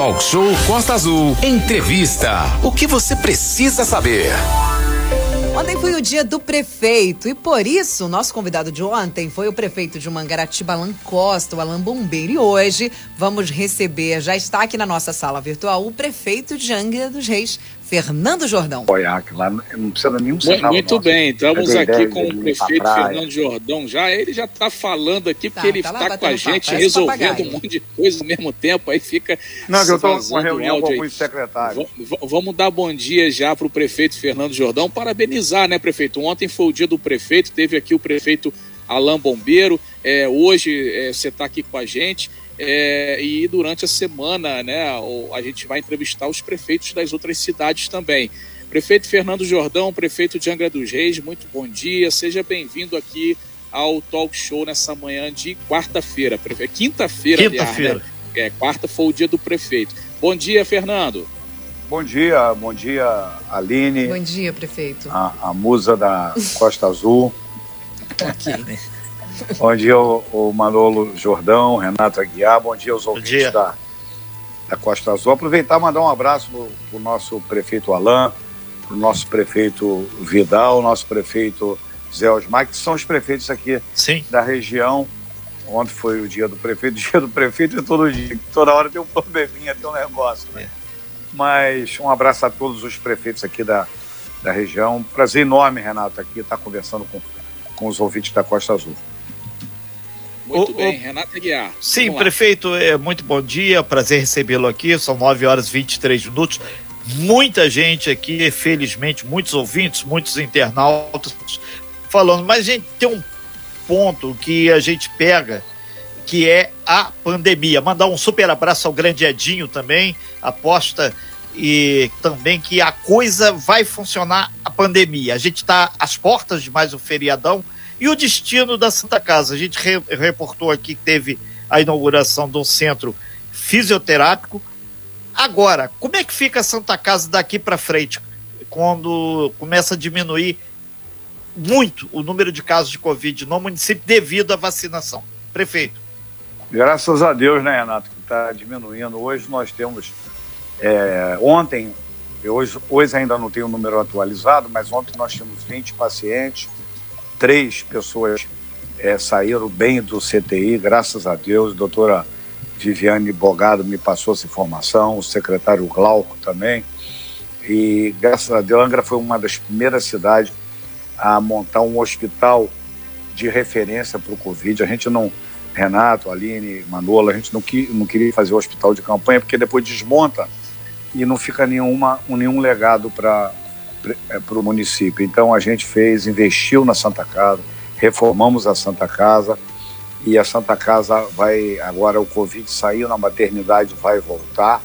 Talk Show Costa Azul. Entrevista. O que você precisa saber? Ontem foi o dia do prefeito e por isso nosso convidado de ontem foi o prefeito de Mangaratiba, Alan Costa, o Alan Bombeiro. E hoje vamos receber, já está aqui na nossa sala virtual, o prefeito de Angra dos Reis, Fernando Jordão. Boiac, lá não precisa nenhum sinal. Muito nosso. bem, estamos aqui com o prefeito Fernando Jordão já. Ele já está falando aqui porque tá, ele está tá, com a gente resolvendo papagaio. um monte de coisas ao mesmo tempo. Aí fica. Não, que eu estou com uma reunião com alguns secretários. Vamos dar bom dia já para o prefeito Fernando Jordão. Parabenizar, né, prefeito? Ontem foi o dia do prefeito, teve aqui o prefeito Alain Bombeiro. É, hoje é, você está aqui com a gente. É, e durante a semana, né, a gente vai entrevistar os prefeitos das outras cidades também. Prefeito Fernando Jordão, prefeito de Angra dos Reis, muito bom dia. Seja bem-vindo aqui ao Talk Show nessa manhã de quarta-feira. Quinta-feira, Quinta-feira. Né? É, quarta foi o dia do prefeito. Bom dia, Fernando. Bom dia, bom dia, Aline. Bom dia, prefeito. A, a musa da Costa Azul. Aqui. Bom dia, o, o Manolo Jordão, Renato Aguiar. Bom dia aos ouvintes dia. Da, da Costa Azul. Aproveitar e mandar um abraço para o nosso prefeito Alain, para o nosso prefeito Vidal, nosso prefeito Zé Osmar, que são os prefeitos aqui Sim. da região. Ontem foi o dia do prefeito, dia do prefeito é todo dia, toda hora tem um probleminha, tem um negócio. Né? É. Mas um abraço a todos os prefeitos aqui da, da região. Prazer enorme, Renato, aqui estar conversando com, com os ouvintes da Costa Azul. Muito o, bem, o... Renato Aguiar. Sim, prefeito, é, muito bom dia, prazer recebê-lo aqui, são 9 horas e 23 minutos. Muita gente aqui, felizmente, muitos ouvintes, muitos internautas falando, mas a gente tem um ponto que a gente pega, que é a pandemia. Mandar um super abraço ao grande Edinho também, aposta e também que a coisa vai funcionar a pandemia. A gente está às portas de mais um feriadão, e o destino da Santa Casa? A gente re reportou aqui que teve a inauguração de um centro fisioterápico. Agora, como é que fica a Santa Casa daqui para frente, quando começa a diminuir muito o número de casos de Covid no município devido à vacinação? Prefeito. Graças a Deus, né, Renato, que está diminuindo. Hoje nós temos. É, ontem, hoje, hoje ainda não tenho o número atualizado, mas ontem nós tínhamos 20 pacientes três pessoas é, saíram bem do CTI, graças a Deus. A doutora Viviane Bogado me passou essa informação, o secretário Glauco também. E graças a Deus, Angra foi uma das primeiras cidades a montar um hospital de referência para o Covid. A gente não, Renato, Aline, Manola, a gente não, que, não queria fazer o hospital de campanha, porque depois desmonta e não fica nenhuma, nenhum legado para para o município. Então a gente fez, investiu na Santa Casa, reformamos a Santa Casa e a Santa Casa vai agora o Covid saiu na maternidade vai voltar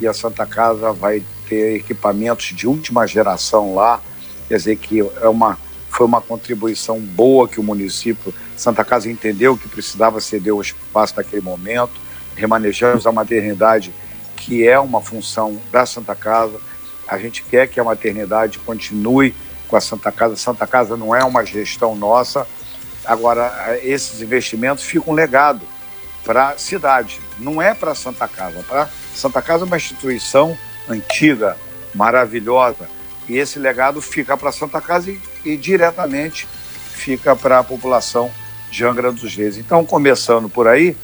e a Santa Casa vai ter equipamentos de última geração lá, quer dizer que é uma foi uma contribuição boa que o município Santa Casa entendeu que precisava ceder o espaço naquele momento. Remanejamos a maternidade, que é uma função da Santa Casa a gente quer que a maternidade continue com a Santa Casa. Santa Casa não é uma gestão nossa. Agora, esses investimentos ficam legado para a cidade. Não é para a Santa Casa. Pra Santa Casa é uma instituição antiga, maravilhosa. E esse legado fica para a Santa Casa e, e diretamente fica para a população de Angra dos Reis. Então, começando por aí,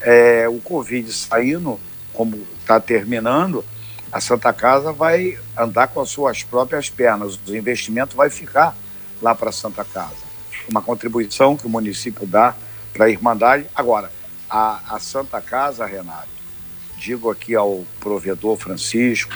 é, o Covid saindo, como está terminando, a Santa Casa vai andar com as suas próprias pernas, o investimento vai ficar lá para a Santa Casa. Uma contribuição que o município dá para a Irmandade. Agora, a, a Santa Casa, Renato, digo aqui ao provedor Francisco,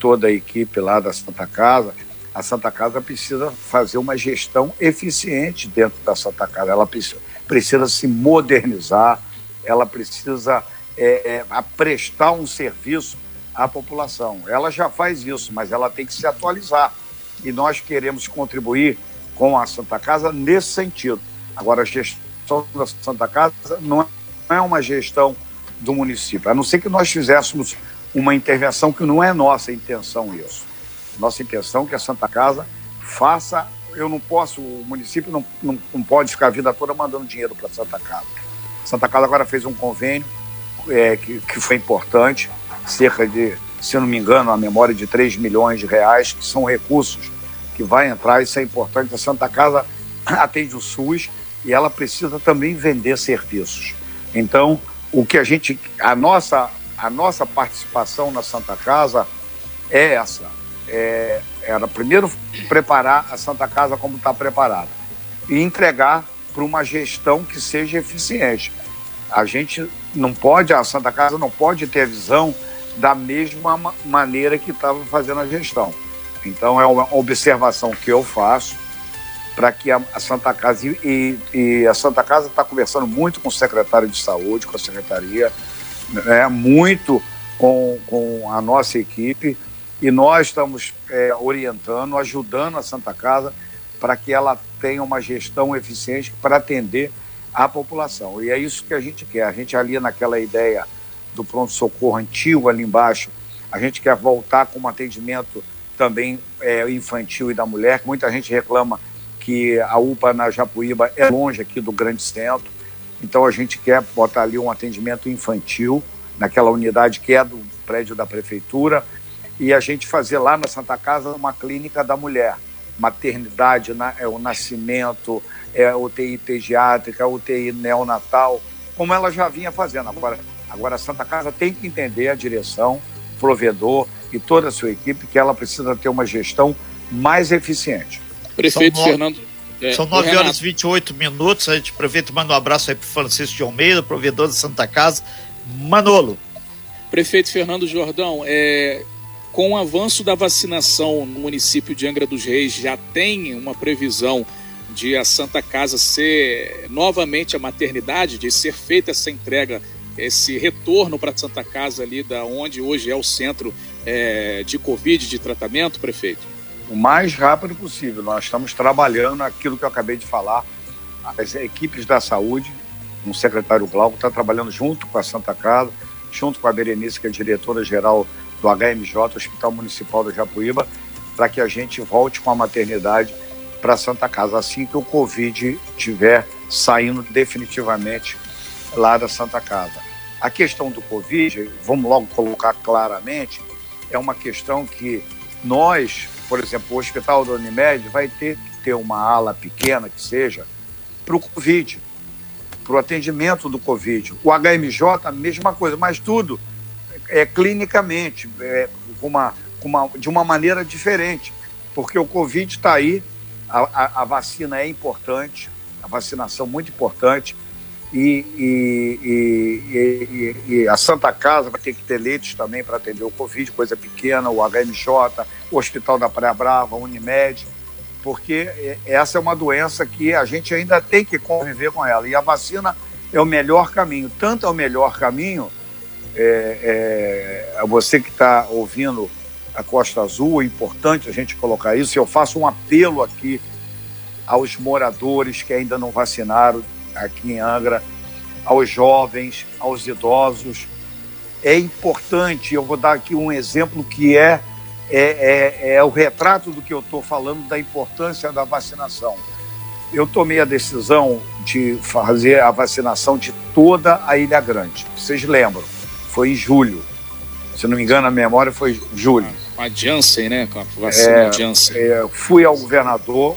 toda a equipe lá da Santa Casa, a Santa Casa precisa fazer uma gestão eficiente dentro da Santa Casa. Ela precisa, precisa se modernizar, ela precisa é, é, prestar um serviço à população. Ela já faz isso, mas ela tem que se atualizar. E nós queremos contribuir com a Santa Casa nesse sentido. Agora, a gestão da Santa Casa não é uma gestão do município, a não ser que nós fizéssemos uma intervenção que não é nossa intenção isso. Nossa intenção é que a Santa Casa faça. Eu não posso, o município não, não, não pode ficar a vida toda mandando dinheiro para a Santa Casa. Santa Casa agora fez um convênio é, que, que foi importante cerca de, se não me engano, a memória de 3 milhões de reais, que são recursos que vai entrar, isso é importante. A Santa Casa atende o SUS e ela precisa também vender serviços. Então, o que a gente, a nossa, a nossa participação na Santa Casa é essa. É, era primeiro preparar a Santa Casa como está preparada e entregar para uma gestão que seja eficiente. A gente não pode, a Santa Casa não pode ter a visão da mesma maneira que estava fazendo a gestão. Então é uma observação que eu faço para que a, Santa Casa e, e a Santa Casa está conversando muito com o secretário de saúde, com a secretaria, né, muito com, com a nossa equipe e nós estamos é, orientando, ajudando a Santa Casa para que ela tenha uma gestão eficiente para atender a população. E é isso que a gente quer. A gente ali naquela ideia do pronto-socorro antigo ali embaixo, a gente quer voltar com um atendimento também é, infantil e da mulher, muita gente reclama que a UPA na Japuíba é longe aqui do grande centro, então a gente quer botar ali um atendimento infantil naquela unidade que é do prédio da prefeitura e a gente fazer lá na Santa Casa uma clínica da mulher, maternidade, é, o nascimento, é, UTI pediátrica, UTI neonatal, como ela já vinha fazendo. Agora, agora a Santa Casa tem que entender a direção, o provedor e toda a sua equipe que ela precisa ter uma gestão mais eficiente. Prefeito são Fernando. É, são 9 horas e 28 minutos. A gente aproveita e manda um abraço aí para Francisco de Almeida, provedor da Santa Casa. Manolo. Prefeito Fernando Jordão, é, com o avanço da vacinação no município de Angra dos Reis, já tem uma previsão de a Santa Casa ser novamente a maternidade, de ser feita essa entrega, esse retorno para Santa Casa ali, da onde hoje é o centro é, de Covid, de tratamento, prefeito? O mais rápido possível. Nós estamos trabalhando aquilo que eu acabei de falar. As equipes da saúde, o secretário Glauco está trabalhando junto com a Santa Casa, junto com a Berenice, que é diretora-geral do HMJ, Hospital Municipal do Japuíba, para que a gente volte com a maternidade para Santa Casa assim que o Covid estiver saindo definitivamente lá da Santa Casa. A questão do Covid, vamos logo colocar claramente, é uma questão que nós, por exemplo, o Hospital da Unimed vai ter que ter uma ala pequena que seja para o Covid, para o atendimento do Covid. O HMJ, a mesma coisa, mas tudo é, clinicamente, é, uma, uma, de uma maneira diferente, porque o Covid está aí, a, a, a, vacina é importante, a vacinação muito importante, e, e, e, e, a Santa Casa vai ter que ter leitos também para atender o Covid, coisa pequena, o HMJ, o Hospital da Praia Brava, a Unimed, porque essa é uma doença que a gente ainda tem que conviver com ela. E a vacina é o melhor caminho. Tanto é o melhor caminho é, é, você que está ouvindo a Costa Azul, é importante a gente colocar isso. Eu faço um apelo aqui aos moradores que ainda não vacinaram aqui em Angra, aos jovens, aos idosos. É importante, eu vou dar aqui um exemplo que é, é, é, é o retrato do que eu estou falando da importância da vacinação. Eu tomei a decisão de fazer a vacinação de toda a Ilha Grande. Vocês lembram? foi em julho. Se não me engano, a memória foi julho. A Janssen, né? Com a vacina é, Janssen. É, fui ao governador,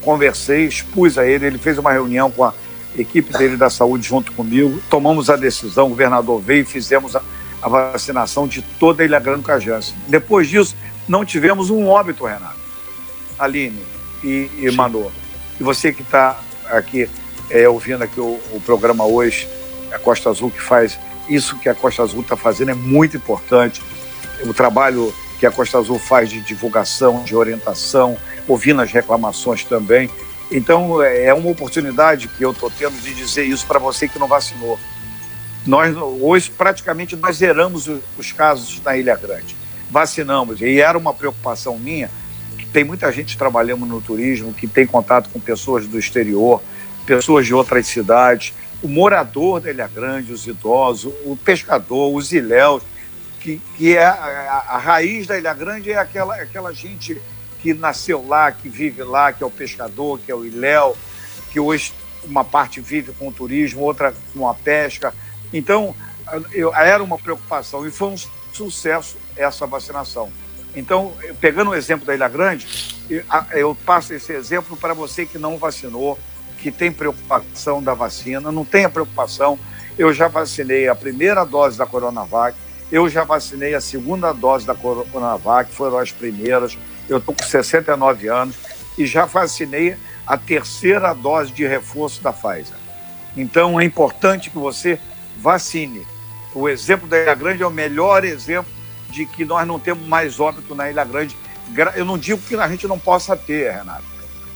conversei, expus a ele, ele fez uma reunião com a equipe dele da saúde junto comigo, tomamos a decisão, o governador veio e fizemos a, a vacinação de toda a Ilha Grande com a Janssen. Depois disso, não tivemos um óbito, Renato. Aline e, e Manu. E você que está aqui é, ouvindo aqui o, o programa hoje, a Costa Azul que faz isso que a Costa Azul está fazendo é muito importante. O trabalho que a Costa Azul faz de divulgação, de orientação, ouvindo as reclamações também. Então, é, é uma oportunidade que eu estou tendo de dizer isso para você que não vacinou. Nós, hoje, praticamente, nós zeramos os casos na Ilha Grande. Vacinamos. E era uma preocupação minha, que tem muita gente trabalhando no turismo, que tem contato com pessoas do exterior, pessoas de outras cidades, o morador da Ilha Grande, os idosos, o pescador, os ilhéus, que, que é a, a, raiz da Ilha Grande é aquela, aquela gente que nasceu lá, que vive lá, que é o pescador, que é o ilhéu, que hoje uma parte vive com o turismo, outra com a pesca. Então, eu, era uma preocupação e foi um sucesso essa vacinação. Então, pegando o exemplo da Ilha Grande, eu passo esse exemplo para você que não vacinou, que tem preocupação da vacina, não tenha preocupação. Eu já vacinei a primeira dose da Coronavac, eu já vacinei a segunda dose da Coronavac, foram as primeiras. Eu estou com 69 anos e já vacinei a terceira dose de reforço da Pfizer. Então é importante que você vacine. O exemplo da Ilha Grande é o melhor exemplo de que nós não temos mais óbito na Ilha Grande. Eu não digo que a gente não possa ter, Renato,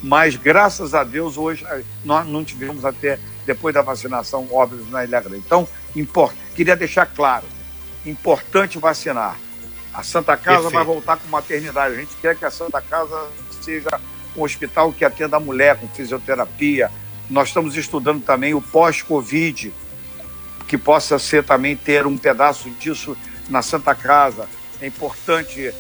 mas graças a Deus hoje eh, nós não tivemos até depois da vacinação óbitos na Ilha Grande. Então, import... queria deixar claro, importante vacinar. A Santa Casa Perfeito. vai voltar com maternidade. A gente quer que a Santa Casa seja um hospital que atenda a mulher com fisioterapia. Nós estamos estudando também o pós-Covid, que possa ser também ter um pedaço disso na Santa Casa. É importante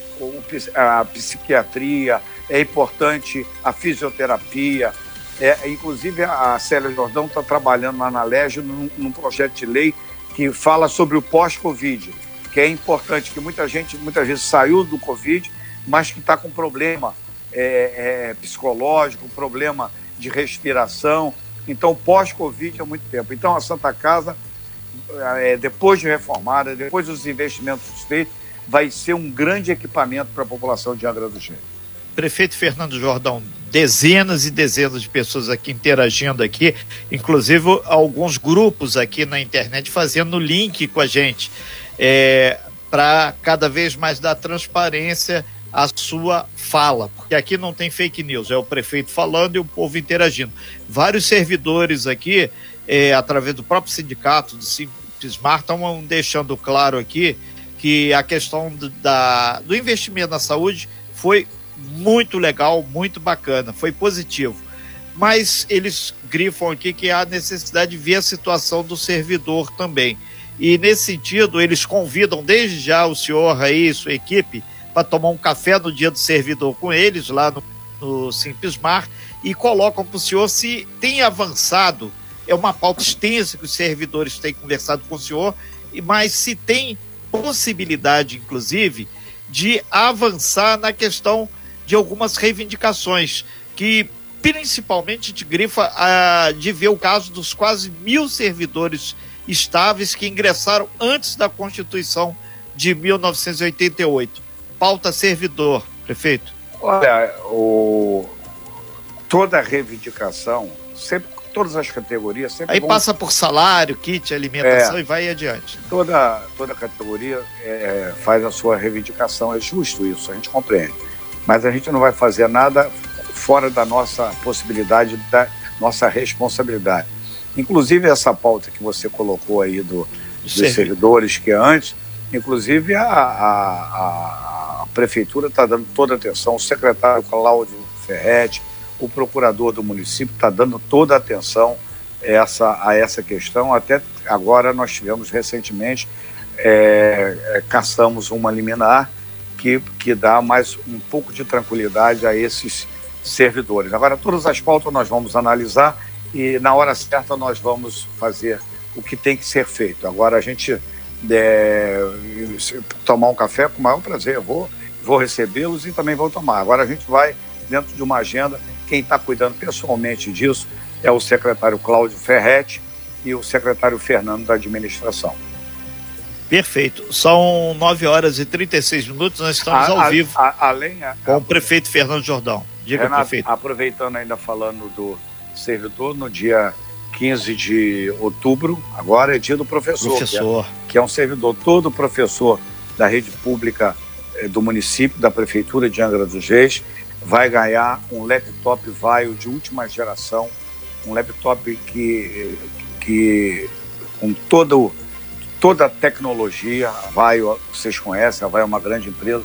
a psiquiatria, é importante a fisioterapia. É, inclusive, a Célia Jordão está trabalhando lá na LEGE num, num projeto de lei que fala sobre o pós-Covid, que é importante, que muita gente muitas vezes saiu do Covid, mas que está com problema é, é, psicológico, problema de respiração. Então, pós-Covid é muito tempo. Então, a Santa Casa é, depois de reformada, depois dos investimentos feitos, vai ser um grande equipamento para a população de Angra do Reis. Prefeito Fernando Jordão, dezenas e dezenas de pessoas aqui interagindo aqui, inclusive alguns grupos aqui na internet fazendo link com a gente, é, para cada vez mais dar transparência à sua fala, porque aqui não tem fake news, é o prefeito falando e o povo interagindo. Vários servidores aqui é, através do próprio sindicato, do Simpsmar, estão deixando claro aqui que a questão do, da, do investimento na saúde foi muito legal, muito bacana, foi positivo. Mas eles grifam aqui que há necessidade de ver a situação do servidor também. E nesse sentido, eles convidam desde já o senhor aí, sua equipe, para tomar um café no dia do servidor com eles, lá no, no Simpsmar, e colocam para o senhor se tem avançado. É uma pauta extensa que os servidores têm conversado com o senhor, mas se tem possibilidade, inclusive, de avançar na questão de algumas reivindicações, que principalmente de grifa a, de ver o caso dos quase mil servidores estáveis que ingressaram antes da Constituição de 1988. Pauta servidor, prefeito. Olha, o... toda reivindicação sempre todas as categorias. Sempre Aí vão... passa por salário, kit, alimentação é, e vai adiante. Toda, toda categoria é, é, faz a sua reivindicação, é justo isso, a gente compreende. Mas a gente não vai fazer nada fora da nossa possibilidade, da nossa responsabilidade. Inclusive essa pauta que você colocou aí do, dos servidores, que é antes, inclusive a, a, a prefeitura está dando toda a atenção, o secretário Cláudio Ferretti, o procurador do município está dando toda a atenção essa, a essa questão. Até agora nós tivemos recentemente, é, é, caçamos uma liminar que, que dá mais um pouco de tranquilidade a esses servidores. Agora, todas as pautas nós vamos analisar e na hora certa nós vamos fazer o que tem que ser feito. Agora a gente é, tomar um café com o maior prazer, vou, vou recebê-los e também vou tomar. Agora a gente vai dentro de uma agenda quem está cuidando pessoalmente disso é o secretário Cláudio Ferretti e o secretário Fernando da administração. Perfeito. São 9 horas e 36 minutos, nós estamos a, ao a, vivo a, além, com o prefeito Fernando Jordão. Diga, Renato, prefeito. Aproveitando ainda falando do servidor, no dia 15 de outubro, agora é dia do professor. Professor. Que é, que é um servidor, todo professor da rede pública eh, do município, da prefeitura de Angra dos Reis, vai ganhar um laptop Vaio de última geração, um laptop que, que com todo, toda a tecnologia, a Vaio, vocês conhecem, a Vaio é uma grande empresa,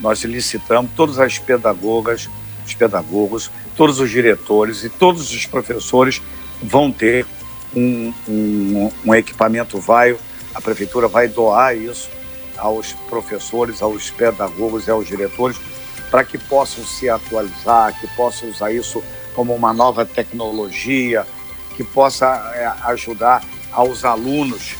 nós licitamos todas as pedagogas, os pedagogos, todos os diretores e todos os professores vão ter um, um, um equipamento Vaio, a prefeitura vai doar isso aos professores, aos pedagogos e aos diretores, para que possam se atualizar, que possam usar isso como uma nova tecnologia, que possa é, ajudar aos alunos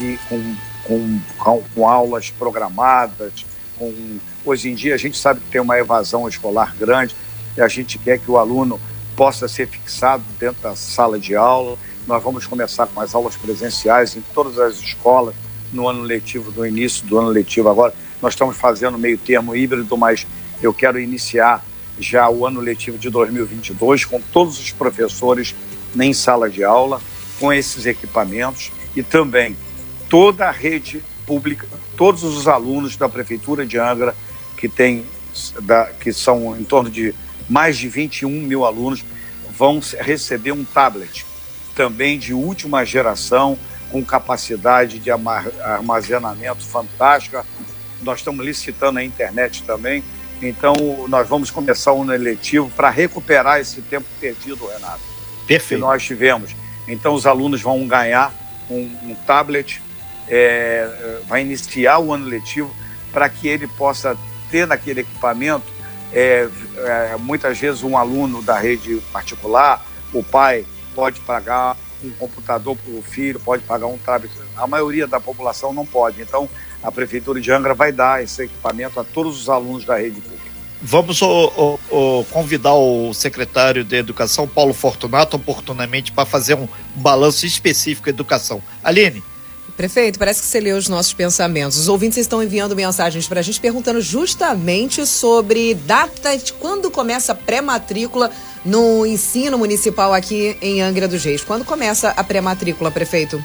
e com, com, com, com aulas programadas. Com, hoje em dia a gente sabe que tem uma evasão escolar grande e a gente quer que o aluno possa ser fixado dentro da sala de aula. Nós vamos começar com as aulas presenciais em todas as escolas no ano letivo, no início do ano letivo agora. Nós estamos fazendo meio termo híbrido, mas eu quero iniciar já o ano letivo de 2022 com todos os professores em sala de aula, com esses equipamentos e também toda a rede pública, todos os alunos da Prefeitura de Angra, que, tem, da, que são em torno de mais de 21 mil alunos, vão receber um tablet, também de última geração, com capacidade de armazenamento fantástica. Nós estamos licitando a internet também. Então, nós vamos começar o ano eletivo para recuperar esse tempo perdido, Renato. Perfeito. Que nós tivemos. Então, os alunos vão ganhar um, um tablet, é, vai iniciar o ano letivo para que ele possa ter naquele equipamento, é, é, muitas vezes, um aluno da rede particular, o pai pode pagar um computador para o filho, pode pagar um tablet. A maioria da população não pode. Então, a Prefeitura de Angra vai dar esse equipamento a todos os alunos da rede pública. Vamos convidar o secretário de Educação, Paulo Fortunato, oportunamente para fazer um balanço específico da educação. Aline. Prefeito, parece que você leu os nossos pensamentos. Os ouvintes estão enviando mensagens para a gente perguntando justamente sobre data de quando começa a pré-matrícula no ensino municipal aqui em Angra dos Reis. Quando começa a pré-matrícula, prefeito?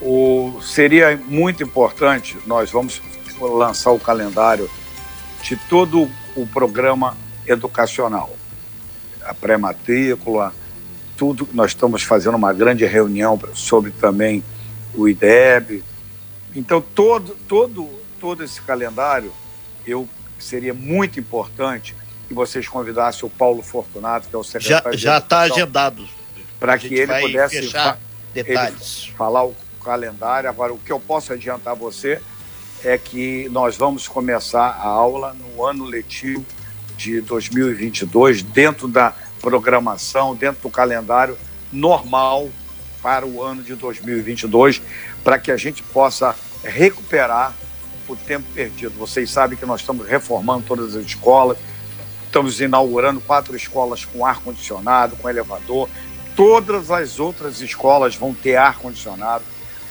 O, seria muito importante, nós vamos lançar o calendário de todo o programa educacional. A pré-matrícula, tudo. Nós estamos fazendo uma grande reunião sobre também o IDEB. Então, todo, todo, todo esse calendário, eu seria muito importante que vocês convidassem o Paulo Fortunato, que é o secretário Já está agendado. Para que ele pudesse fa detalhes. Ele falar o calendário. Agora, o que eu posso adiantar a você é que nós vamos começar a aula no ano letivo de 2022, dentro da programação, dentro do calendário normal para o ano de 2022, para que a gente possa recuperar o tempo perdido. Vocês sabem que nós estamos reformando todas as escolas, estamos inaugurando quatro escolas com ar-condicionado, com elevador. Todas as outras escolas vão ter ar-condicionado.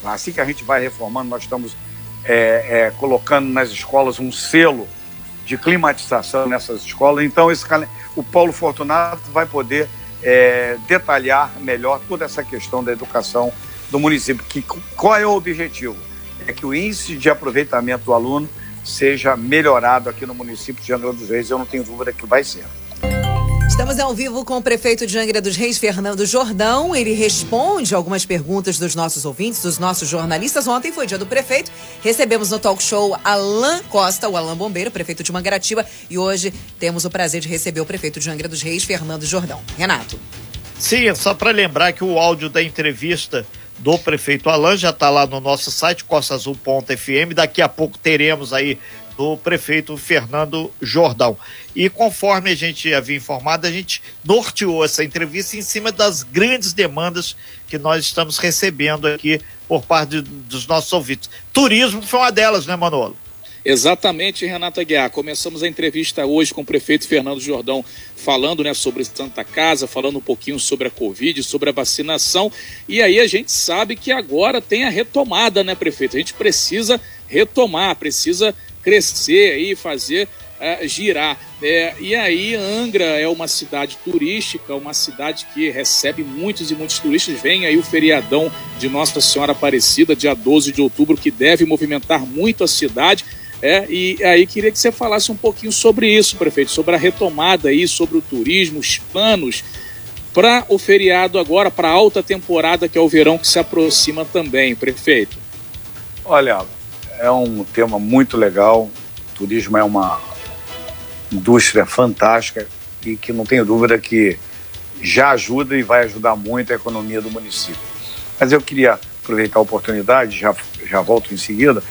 Assim que a gente vai reformando, nós estamos é, é, colocando nas escolas um selo de climatização nessas escolas. Então, esse, o Paulo Fortunato vai poder é, detalhar melhor toda essa questão da educação do município. Que, qual é o objetivo? É que o índice de aproveitamento do aluno seja melhorado aqui no município de Angra dos Reis. Eu não tenho dúvida que vai ser. Estamos ao vivo com o prefeito de Angra dos Reis, Fernando Jordão. Ele responde algumas perguntas dos nossos ouvintes, dos nossos jornalistas. Ontem foi dia do prefeito. Recebemos no talk show Alain Costa, o Alain Bombeiro, prefeito de Mangaratiba. E hoje temos o prazer de receber o prefeito de Angra dos Reis, Fernando Jordão. Renato. Sim, é só para lembrar que o áudio da entrevista do prefeito Alain já está lá no nosso site, costaazul.fm. Daqui a pouco teremos aí do prefeito Fernando Jordão. E conforme a gente havia informado, a gente norteou essa entrevista em cima das grandes demandas que nós estamos recebendo aqui por parte dos nossos ouvintes. Turismo foi uma delas, né, Manolo? Exatamente, Renata Guiar. Começamos a entrevista hoje com o prefeito Fernando Jordão, falando né, sobre Santa Casa, falando um pouquinho sobre a Covid, sobre a vacinação. E aí a gente sabe que agora tem a retomada, né, prefeito? A gente precisa retomar, precisa crescer e fazer uh, girar. É, e aí, Angra é uma cidade turística, uma cidade que recebe muitos e muitos turistas. Vem aí o feriadão de Nossa Senhora Aparecida, dia 12 de outubro, que deve movimentar muito a cidade. É, e aí queria que você falasse um pouquinho sobre isso, prefeito, sobre a retomada aí, sobre o turismo, os planos para o feriado agora, para a alta temporada que é o verão que se aproxima também, prefeito. Olha, é um tema muito legal. O turismo é uma indústria fantástica e que não tenho dúvida que já ajuda e vai ajudar muito a economia do município. Mas eu queria aproveitar a oportunidade, já, já volto em seguida,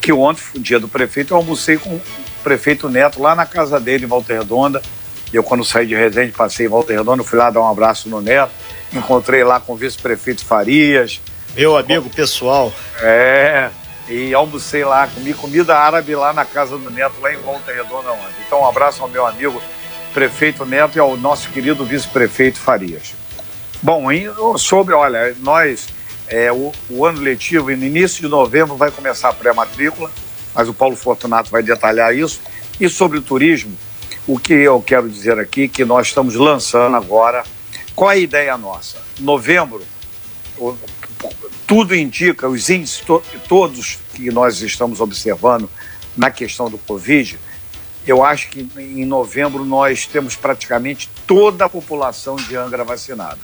que ontem, dia do prefeito, eu almocei com o prefeito Neto lá na casa dele, em Volta Redonda. Eu, quando saí de Resende, passei em Volta Redonda, fui lá dar um abraço no Neto. Encontrei lá com o vice-prefeito Farias, Meu amigo pessoal. É, e almocei lá, comi comida árabe lá na casa do Neto, lá em Volta Redonda ontem. Então, um abraço ao meu amigo prefeito Neto e ao nosso querido vice-prefeito Farias. Bom, sobre, olha, nós, é, o, o, ano letivo, no início de novembro, vai começar a pré-matrícula, mas o Paulo Fortunato vai detalhar isso. E sobre o turismo, o que eu quero dizer aqui que nós estamos lançando agora. Qual é a ideia nossa? Novembro, tudo indica, os índices to, todos que nós estamos observando na questão do Covid, eu acho que em novembro nós temos praticamente toda a população de Angra vacinada.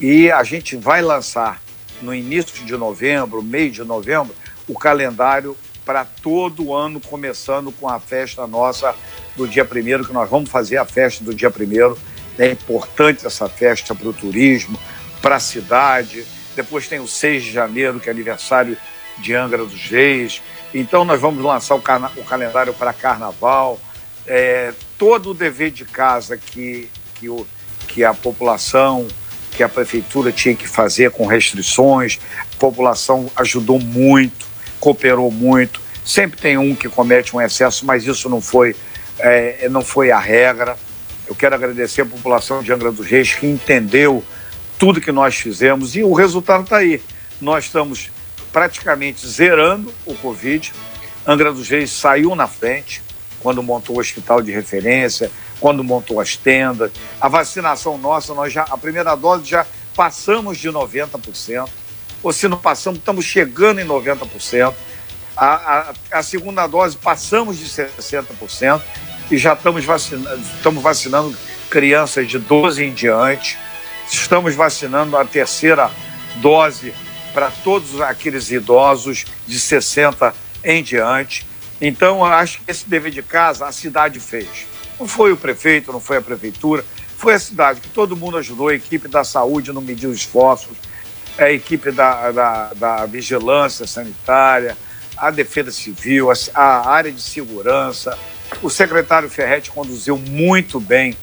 E a gente vai lançar no início de novembro, meio de novembro, o calendário para todo o ano, começando com a festa nossa do dia primeiro, que nós vamos fazer a festa do dia primeiro. É importante essa festa para o turismo, para a cidade, depois tem o 6 de janeiro, que é aniversário de Angra dos Reis. Então nós vamos lançar o, o calendário para carnaval. É, todo o dever de casa que, que, o, que a população, que a prefeitura tinha que fazer com restrições, a população ajudou muito, cooperou muito. Sempre tem um que comete um excesso, mas isso não foi, é, não foi a regra. Eu quero agradecer a população de Angra dos Reis que entendeu tudo que nós fizemos e o resultado está aí. Nós estamos praticamente zerando o Covid. Angra dos Reis saiu na frente quando montou o hospital de referência, quando montou as tendas. A vacinação nossa, nós já a primeira dose já passamos de 90%. Ou se não passamos, estamos chegando em 90%. A, a, a segunda dose passamos de 60% e já estamos estamos vacinando crianças de 12 em diante. Estamos vacinando a terceira dose para todos aqueles idosos de 60 em diante. Então, acho que esse dever de casa a cidade fez. Não foi o prefeito, não foi a prefeitura, foi a cidade, que todo mundo ajudou, a equipe da saúde não mediu esforços, a equipe da, da, da vigilância sanitária, a defesa civil, a, a área de segurança. O secretário Ferretti conduziu muito bem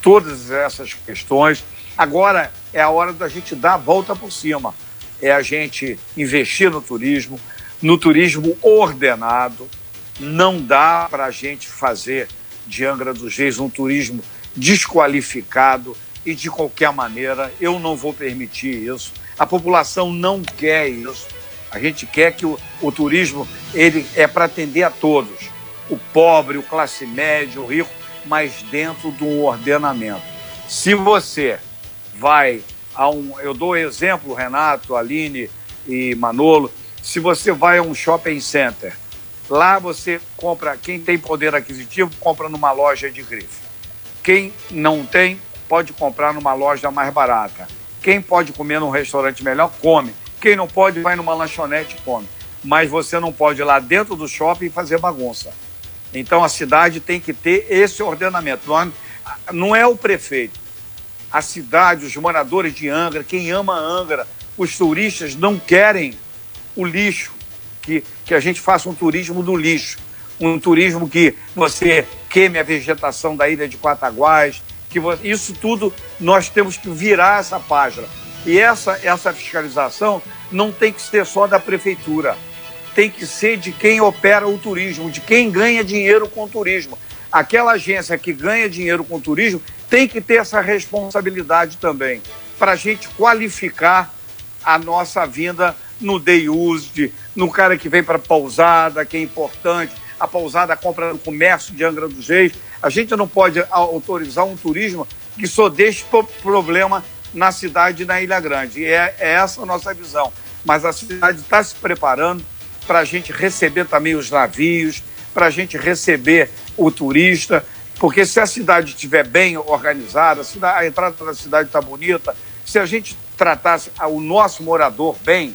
todas essas questões Agora é a hora da gente dar a volta por cima. É a gente investir no turismo, no turismo ordenado. Não dá para a gente fazer de Angra dos Reis um turismo desqualificado e de qualquer maneira. Eu não vou permitir isso. A população não quer isso. A gente quer que o, o turismo ele é para atender a todos, o pobre, o classe média, o rico, mas dentro de um ordenamento. Se você vai a um. Eu dou exemplo, Renato, Aline e Manolo. Se você vai a um shopping center, lá você compra, quem tem poder aquisitivo, compra numa loja de grife. Quem não tem, pode comprar numa loja mais barata. Quem pode comer num restaurante melhor, come. Quem não pode, vai numa lanchonete e come. Mas você não pode ir lá dentro do shopping fazer bagunça. Então a cidade tem que ter esse ordenamento. Não é o prefeito a cidade, os moradores de Angra, quem ama Angra, os turistas não querem o lixo, que, que a gente faça um turismo do lixo, um turismo que você queime a vegetação da ilha de Quataguás, que você, isso tudo nós temos que virar essa página. E essa, essa fiscalização não tem que ser só da prefeitura, tem que ser de quem opera o turismo, de quem ganha dinheiro com o turismo. Aquela agência que ganha dinheiro com o turismo tem que ter essa responsabilidade também, para a gente qualificar a nossa vinda no day use, no cara que vem para pousada, que é importante, a pousada compra no comércio de Angra dos Reis. A gente não pode autorizar um turismo que só deixe problema na cidade e na Ilha Grande. E é, é essa a nossa visão. Mas a cidade está se preparando para a gente receber também os navios, para a gente receber o turista, porque se a cidade estiver bem organizada, a, entrada da cidade está bonita, se a gente tratasse o nosso morador bem,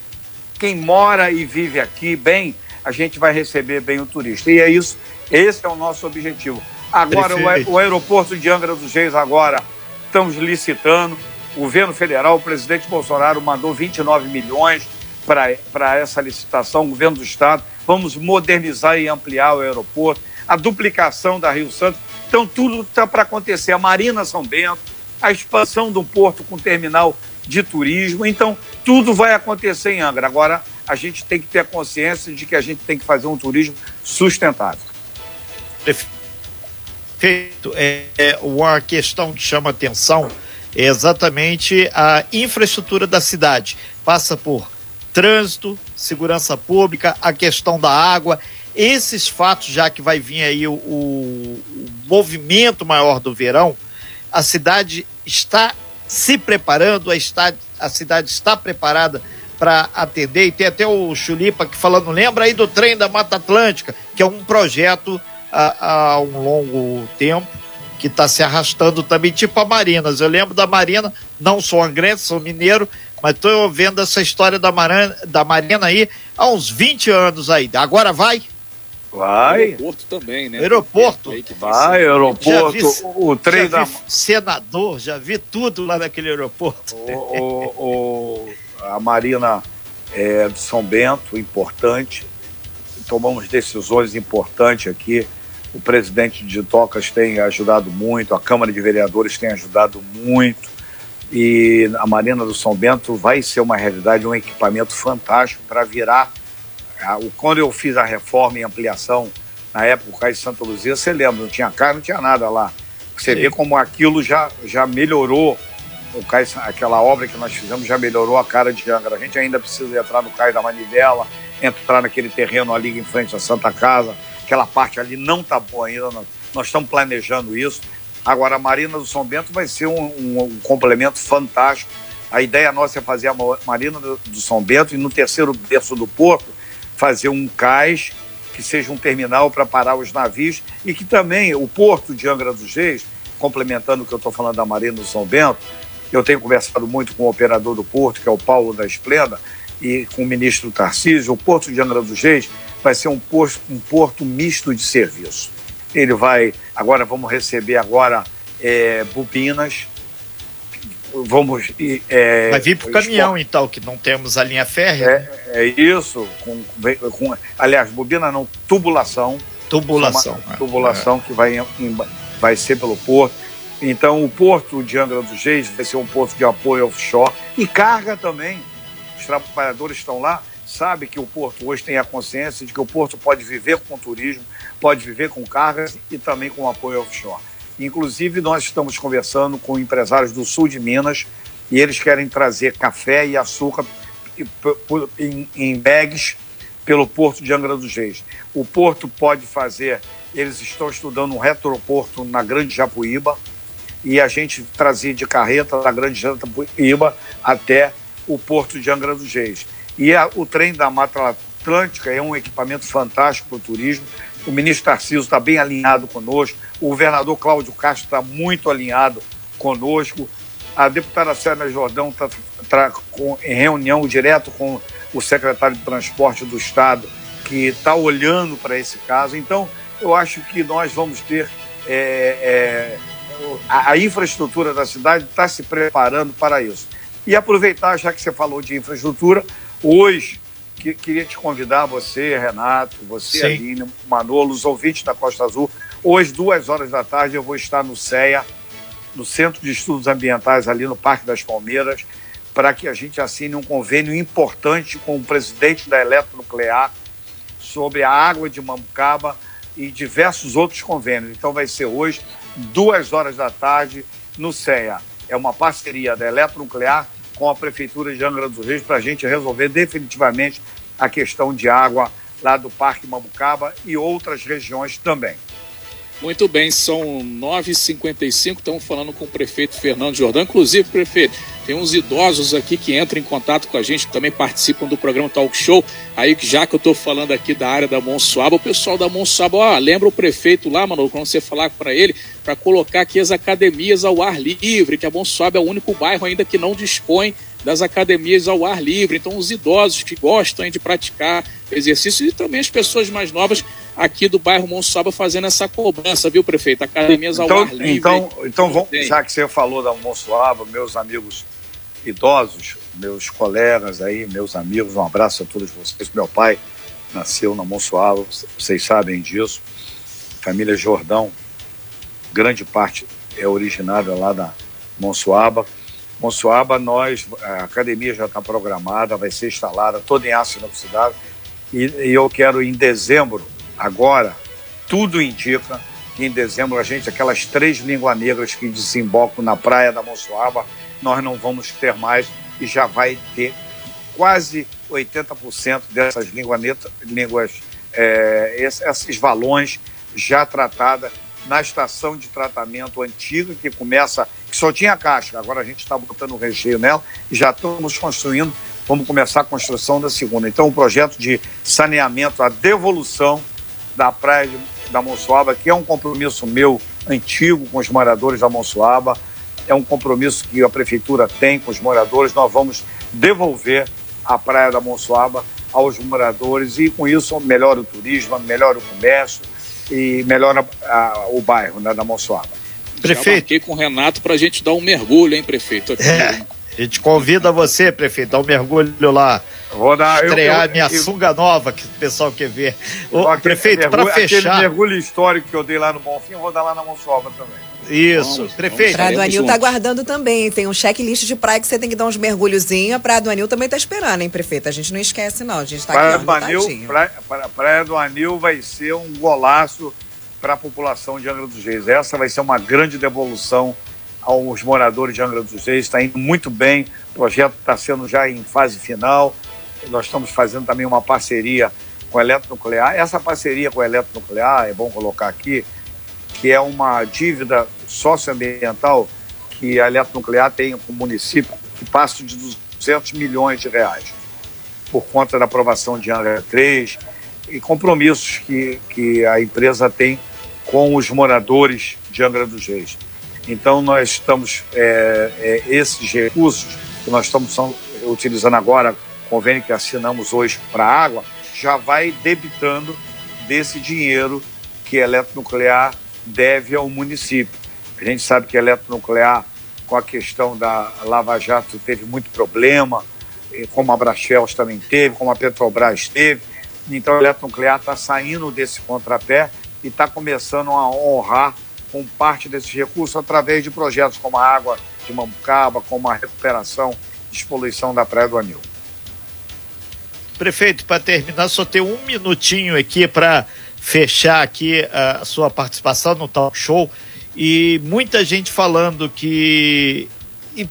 quem mora e vive aqui bem, a gente vai receber bem o turista. E é isso, esse é o nosso objetivo. Agora, o, o, aeroporto de Angra dos Reis, agora, estamos licitando. O governo federal, o presidente Bolsonaro mandou 29 milhões para essa licitação, o governo do estado. Vamos modernizar e ampliar o aeroporto, a duplicação da Rio Santos. Então, tudo está para acontecer. A Marina São Bento, a expansão do porto com terminal de turismo. Então, tudo vai acontecer em Angra. Agora, a gente tem que ter a consciência de que a gente tem que fazer um turismo sustentável. Perfeito. É, é uma questão que chama atenção é exatamente a infraestrutura da cidade. Passa por trânsito, segurança pública, a questão da água. Esses fatos, já que vai vir aí o, o, o movimento maior do verão, a cidade está se preparando, a, está, a cidade está preparada para atender. E tem até o Chulipa que falando, lembra aí do trem da Mata Atlântica, que é um projeto há, um longo tempo que está se arrastando também, tipo a Marinas. Eu lembro da Marina, não sou angrense, sou mineiro, mas estou vendo essa história da, Marana, da Marina aí há uns 20 anos aí. Agora vai? Vai. Aeroporto também, né? Aeroporto. Vai, aeroporto. Vi, o trem da. senador, já vi tudo lá naquele aeroporto. O, o, o a Marina é, de São Bento, importante. Tomamos decisões importantes aqui. O presidente de Tocas tem ajudado muito, a Câmara de Vereadores tem ajudado muito. E a Marina do São Bento vai ser uma realidade, um equipamento fantástico para virar quando eu fiz a reforma e ampliação na época de Santa Luzia, você lembra, não tinha carro, não tinha nada lá. Você Sim. vê como aquilo já, já melhorou, o cais, aquela obra que nós fizemos já melhorou a cara de Angra. A gente ainda precisa entrar no Cais da Manivela, entrar naquele terreno ali em frente à Santa Casa, aquela parte ali não está boa ainda, nós, nós, estamos planejando isso. Agora, a Marina do São Bento vai ser um, um, um complemento fantástico. A ideia nossa é fazer a Marina do, do São Bento e no terceiro berço do porto fazer um cais que seja um terminal para parar os navios e que também o porto de Angra dos Reis, complementando o que eu estou falando da Marina do São Bento, eu tenho conversado muito com o operador do porto, que é o Paulo da Esplenda, e com o ministro Tarcísio, o porto de Angra dos Reis vai ser um porto, um porto misto de serviço. Ele vai, agora vamos receber agora é, bobinas, vamos. É, Vai vir para o caminhão, então, que não temos a linha férrea. É, é isso, com, com, aliás, bobina não, tubulação. Tubulação. É. Tubulação que vai, em, vai ser pelo porto. Então, o porto de Angra dos Reis vai ser um porto de apoio offshore e carga também. Os trabalhadores estão lá, sabe que o porto hoje tem a consciência de que o porto pode viver com turismo, pode viver com cargas e também com apoio offshore. Inclusive, nós estamos conversando com empresários do sul de Minas e eles querem trazer café e açúcar em, bags pelo porto de Angra dos Reis. O porto pode fazer, eles estão estudando um retroporto na Grande Japuíba e a gente trazer de carreta da Grande Japuíba até o porto de Angra dos Reis. E a, o trem da Mata Atlântica é um equipamento fantástico para o turismo o ministro Tarcísio está bem alinhado conosco, o governador Cláudio Castro está muito alinhado conosco, a deputada Sérgio Jordão está tá em reunião direto com o secretário de Transporte do Estado, que está olhando para esse caso. Então, eu acho que nós vamos ter. É, é, a, a infraestrutura da cidade está se preparando para isso. E aproveitar, já que você falou de infraestrutura, hoje que, queria te convidar, você, Renato, você, Sim. Aline, Manolo, os ouvintes da Costa Azul. Hoje, duas horas da tarde, eu vou estar no CEA, no Centro de Estudos Ambientais, ali no Parque das Palmeiras, para que a gente assine um convênio importante com o presidente da Eletronuclear sobre a água de Mambucaba e diversos outros convênios. Então, vai ser hoje, duas horas da tarde, no CEA. É uma parceria da Eletronuclear com a Prefeitura de Angra dos Reis para a gente resolver definitivamente a questão de água lá do Parque Mamucaba e outras regiões também. Muito bem, são 9h55, estamos falando com o prefeito Fernando Jordão. Inclusive, prefeito, tem uns idosos aqui que entram em contato com a gente, que também participam do programa Talk Show. Aí, já que eu estou falando aqui da área da Monsuaba, o pessoal da Monsuaba, ó, lembra o prefeito lá, mano, quando você falar para ele, para colocar aqui as academias ao ar livre, que a Monsuaba é o único bairro ainda que não dispõe das academias ao ar livre. Então, os idosos que gostam de praticar exercício e também as pessoas mais novas aqui do bairro Monsuaba fazendo essa cobrança, viu, prefeito? Academias ao então, ar livre. Então, então vamos, já que você falou da Monsuaba, meus amigos idosos, meus colegas aí, meus amigos, um abraço a todos vocês. Meu pai nasceu na Monsuaba, vocês sabem disso. Família Jordão, grande parte é originária lá da Monsuaba Monsuaba, nós, a academia já está programada, vai ser instalada, toda em aço inoxidável. E, e eu quero em dezembro, agora, tudo indica que em dezembro a gente, aquelas três línguas negras que desembocam na praia da Monsuaba, nós não vamos ter mais e já vai ter quase 80% dessas línguas, línguas é, esses valões já tratadas na estação de tratamento antiga, que começa, que só tinha casca, agora a gente está botando o recheio nela e já estamos construindo, vamos começar a construção da segunda. Então, o projeto de saneamento, a devolução da praia de, da Monsuaba, que é um compromisso meu antigo com os moradores da Monsuaba, é um compromisso que a prefeitura tem com os moradores, nós vamos devolver a praia da Monsuaba aos moradores e com isso melhora o turismo, melhora o comércio, e melhora a, o bairro né, da Monsuaba. Prefeito. Já com o Renato para a gente dar um mergulho, hein, prefeito? Aqui. É, a gente convida você, prefeito, dar um mergulho lá. Vou dar, estrear eu, minha eu, sunga nova que o pessoal quer ver. O, prefeito, para fechar. Aquele mergulho histórico que eu dei lá no Bonfim, eu vou dar lá na Monsuaba também. Isso, vamos, prefeito. Prado Anil tá aguardando também. Tem um checklist de praia que você tem que dar uns mergulhozinhos. Praia do Anil também tá esperando, hein, prefeito? A gente não esquece, não. A gente tá praia aqui, do Anil, praia, praia do Anil vai ser um golaço para a população de Angra dos Reis. Essa vai ser uma grande devolução aos moradores de Angra dos Reis. Está indo muito bem. O projeto está sendo já em fase final. Nós estamos fazendo também uma parceria com a Eletronuclear. Essa parceria com a Eletronuclear, é bom colocar aqui, que é uma dívida socioambiental que a Eletronuclear tem com o município, que passa de 200 milhões de reais, por conta da aprovação de Angra 3 e compromissos que, que a empresa tem com os moradores de Angra dos Reis. Então, nós estamos, é, é, esses recursos que nós estamos utilizando agora, convênio que assinamos hoje para a água, já vai debitando desse dinheiro que a Eletronuclear deve ao município. A gente sabe que a eletronuclear, com a questão da Lava Jato, teve muito problema, como a Brasfels também teve, como a Petrobras teve. Então a eletronuclear está saindo desse contrapé e está começando a honrar com parte desses recursos através de projetos como a água de Mambucaba, como a recuperação de poluição da Praia do Anil. Prefeito, para terminar, só tem um minutinho aqui para fechar aqui a sua participação no talk show e muita gente falando que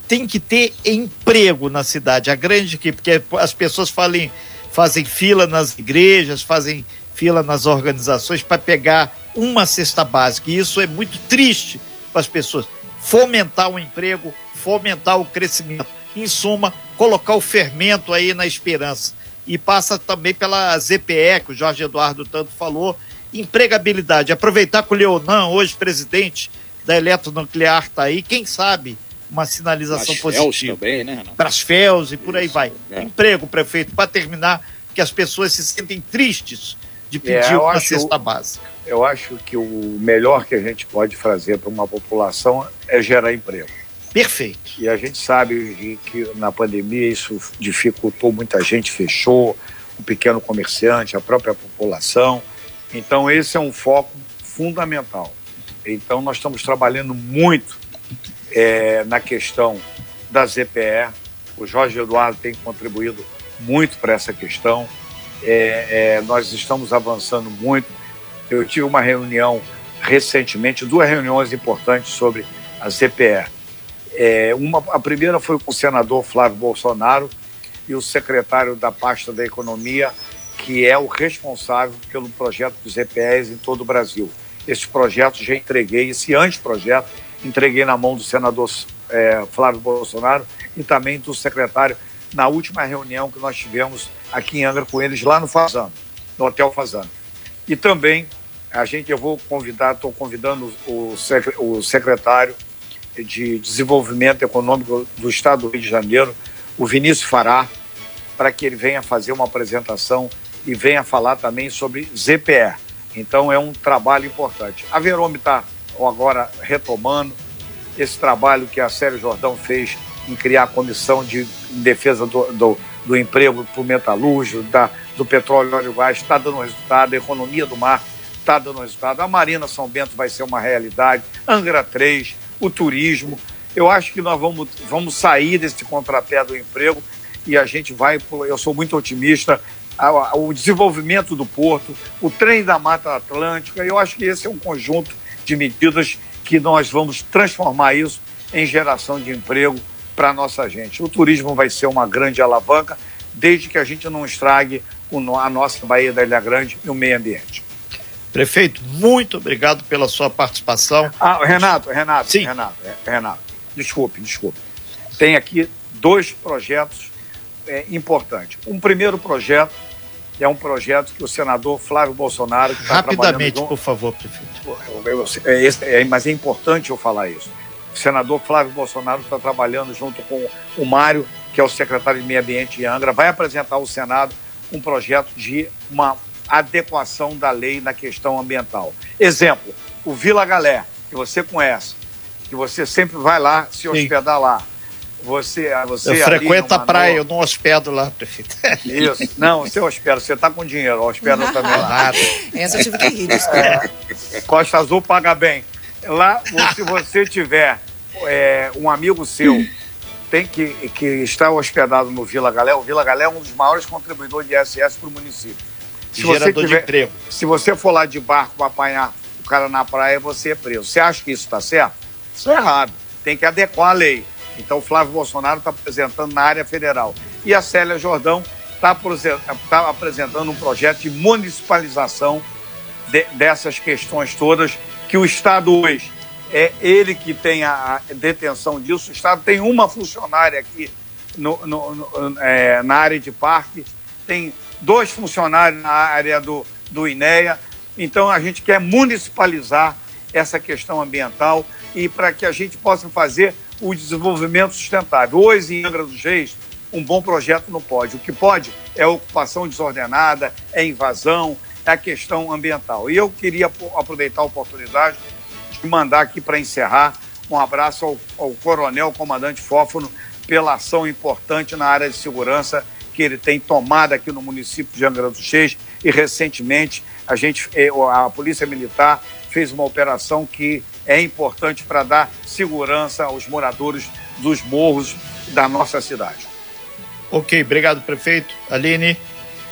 tem que ter emprego na cidade, a grande que porque as pessoas falem, fazem fila nas igrejas, fazem fila nas organizações para pegar uma cesta básica. E isso é muito triste para as pessoas. Fomentar o emprego, fomentar o crescimento. Em suma, colocar o fermento aí na esperança e passa também pela ZPE, que o Jorge Eduardo tanto falou, empregabilidade. Aproveitar que o Leonan, hoje presidente da Eletronuclear, está aí, quem sabe uma sinalização positiva. também, né? Para as FELS e por aí vai. É. Emprego, prefeito, para terminar, que as pessoas se sentem tristes de pedir é, uma cesta básica. Eu acho que o melhor que a gente pode fazer para uma população é gerar emprego. Perfeito. E a gente sabe que na pandemia isso dificultou, muita gente fechou, o pequeno comerciante, a própria população. Então, esse é um foco fundamental. Então, nós estamos trabalhando muito é, na questão da ZPE. O Jorge Eduardo tem contribuído muito para essa questão. É, é, nós estamos avançando muito. Eu tive uma reunião recentemente, duas reuniões importantes sobre a ZPE é, uma, a primeira foi com o senador Flávio Bolsonaro e o secretário da pasta da Economia, que é o responsável pelo projeto dos EPS em todo o Brasil. Esse projeto já entreguei, esse anteprojeto, entreguei na mão do senador é, Flávio Bolsonaro e também do secretário na última reunião que nós tivemos aqui em Angra com eles, lá no Fazano, no Hotel Fazano. E também a gente, eu vou convidar, estou convidando o, o secretário de Desenvolvimento Econômico do Estado do Rio de Janeiro, o Vinícius Fará, para que ele venha fazer uma apresentação e venha falar também sobre ZPE. Então é um trabalho importante. A Verome está agora retomando esse trabalho que a Sérgio Jordão fez em criar a comissão de defesa do, do, do emprego para o metalúrgico, da, do petróleo, óleo gás, está dando resultado, a economia do mar está dando resultado. A Marina São Bento vai ser uma realidade, Angra 3, o turismo. eu acho que nós vamos, vamos sair desse contrapé do emprego e a gente vai, eu sou muito otimista, o desenvolvimento do porto, o trem da Mata Atlântica, eu acho que esse é um conjunto de medidas que nós vamos transformar isso em geração de emprego para a nossa gente. O turismo vai ser uma grande alavanca, desde que a gente não estrague a nossa Baía da Ilha Grande e o meio ambiente. Prefeito, muito obrigado pela sua participação. Ah, Renato, Renato, Sim. Renato, é, Renato, desculpe, desculpe. Tem aqui dois projetos é, importantes. Um primeiro projeto é um projeto que o senador Flávio Bolsonaro está Rapidamente, por favor, prefeito. É, é, mas é importante eu falar isso. O senador Flávio Bolsonaro está trabalhando junto com o Mário, que é o secretário de Meio Ambiente em Angra, vai apresentar ao Senado um projeto de uma adequação da lei na questão ambiental. Exemplo, o Vila Galé, que você conhece, que você sempre vai lá se hospedar Sim. lá. Você, você eu frequento a praia, eu não hospedo lá, prefeito. Isso. Não, você hospeda, você está com dinheiro, hospeda também lá. Essa eu tive que rir. É, Costa Azul paga bem. Lá, se você tiver é, um amigo seu tem que, que está hospedado no Vila Galé, o Vila Galé é um dos maiores contribuidores de ISS para o município. Se Gerador tiver, de emprego. Se você for lá de barco para apanhar o cara na praia, você é preso. Você acha que isso está certo? Isso é errado. Tem que adequar a lei. Então o Flávio Bolsonaro está apresentando na área federal. E a Célia Jordão está tá apresentando um projeto de municipalização de, dessas questões todas que o Estado hoje é ele que tem a detenção disso. O Estado tem uma funcionária aqui no, no, no, é, na área de parque, tem dois funcionários na área do, do INEA. Então a gente quer municipalizar essa questão ambiental e para que a gente possa fazer o desenvolvimento sustentável. Hoje, em Angra dos Reis, um bom projeto não pode. O que pode é ocupação desordenada, é invasão, a questão ambiental. E eu queria aproveitar a oportunidade de mandar aqui para encerrar um abraço ao, ao coronel comandante Fófono pela ação importante na área de segurança que ele tem tomado aqui no município de Angra dos Reis e recentemente a gente eh, a Polícia Militar fez uma operação que é importante para dar segurança aos moradores dos morros da nossa cidade. Ok, obrigado prefeito. Aline.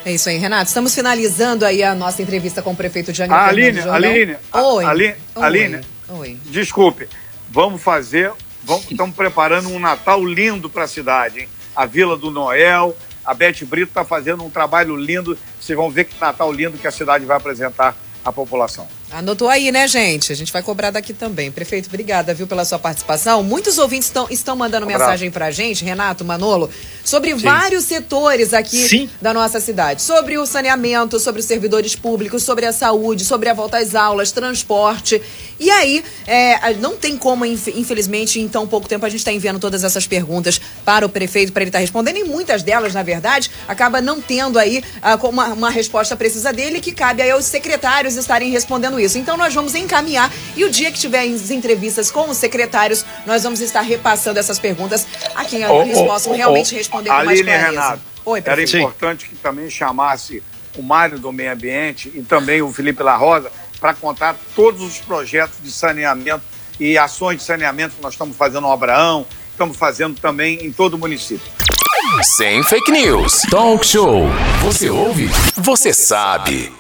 É isso aí, Renato. Estamos finalizando aí a nossa entrevista com o prefeito de ah, Aline, Aline, Oi. Aline, Oi. Aline, Oi. desculpe, vamos fazer, vamos, estamos preparando um Natal lindo para a cidade, hein? A Vila do Noel, a Bete Brito está fazendo um trabalho lindo. Vocês vão ver que Natal lindo que a cidade vai apresentar à população. Anotou aí, né, gente? A gente vai cobrar daqui também. Prefeito, obrigada, viu, pela sua participação. Muitos ouvintes estão, estão mandando um mensagem pra gente, Renato, Manolo, sobre Sim. vários setores aqui Sim. da nossa cidade. Sobre o saneamento, sobre os servidores públicos, sobre a saúde, sobre a volta às aulas, transporte. E aí, é, não tem como, infelizmente, em tão pouco tempo, a gente está enviando todas essas perguntas para o prefeito, para ele estar tá respondendo. E muitas delas, na verdade, acaba não tendo aí uh, uma, uma resposta precisa dele, que cabe aí aos secretários estarem respondendo isso. Então nós vamos encaminhar e o dia que tiver as entrevistas com os secretários, nós vamos estar repassando essas perguntas a quem oh, eles oh, possam oh, realmente responder com mais clareza. Renato, Oi, era importante que também chamasse o Mário do Meio Ambiente e também o Felipe La Rosa para contar todos os projetos de saneamento e ações de saneamento que nós estamos fazendo no Abraão, estamos fazendo também em todo o município. Sem fake news. Talk show. Você ouve? Você sabe.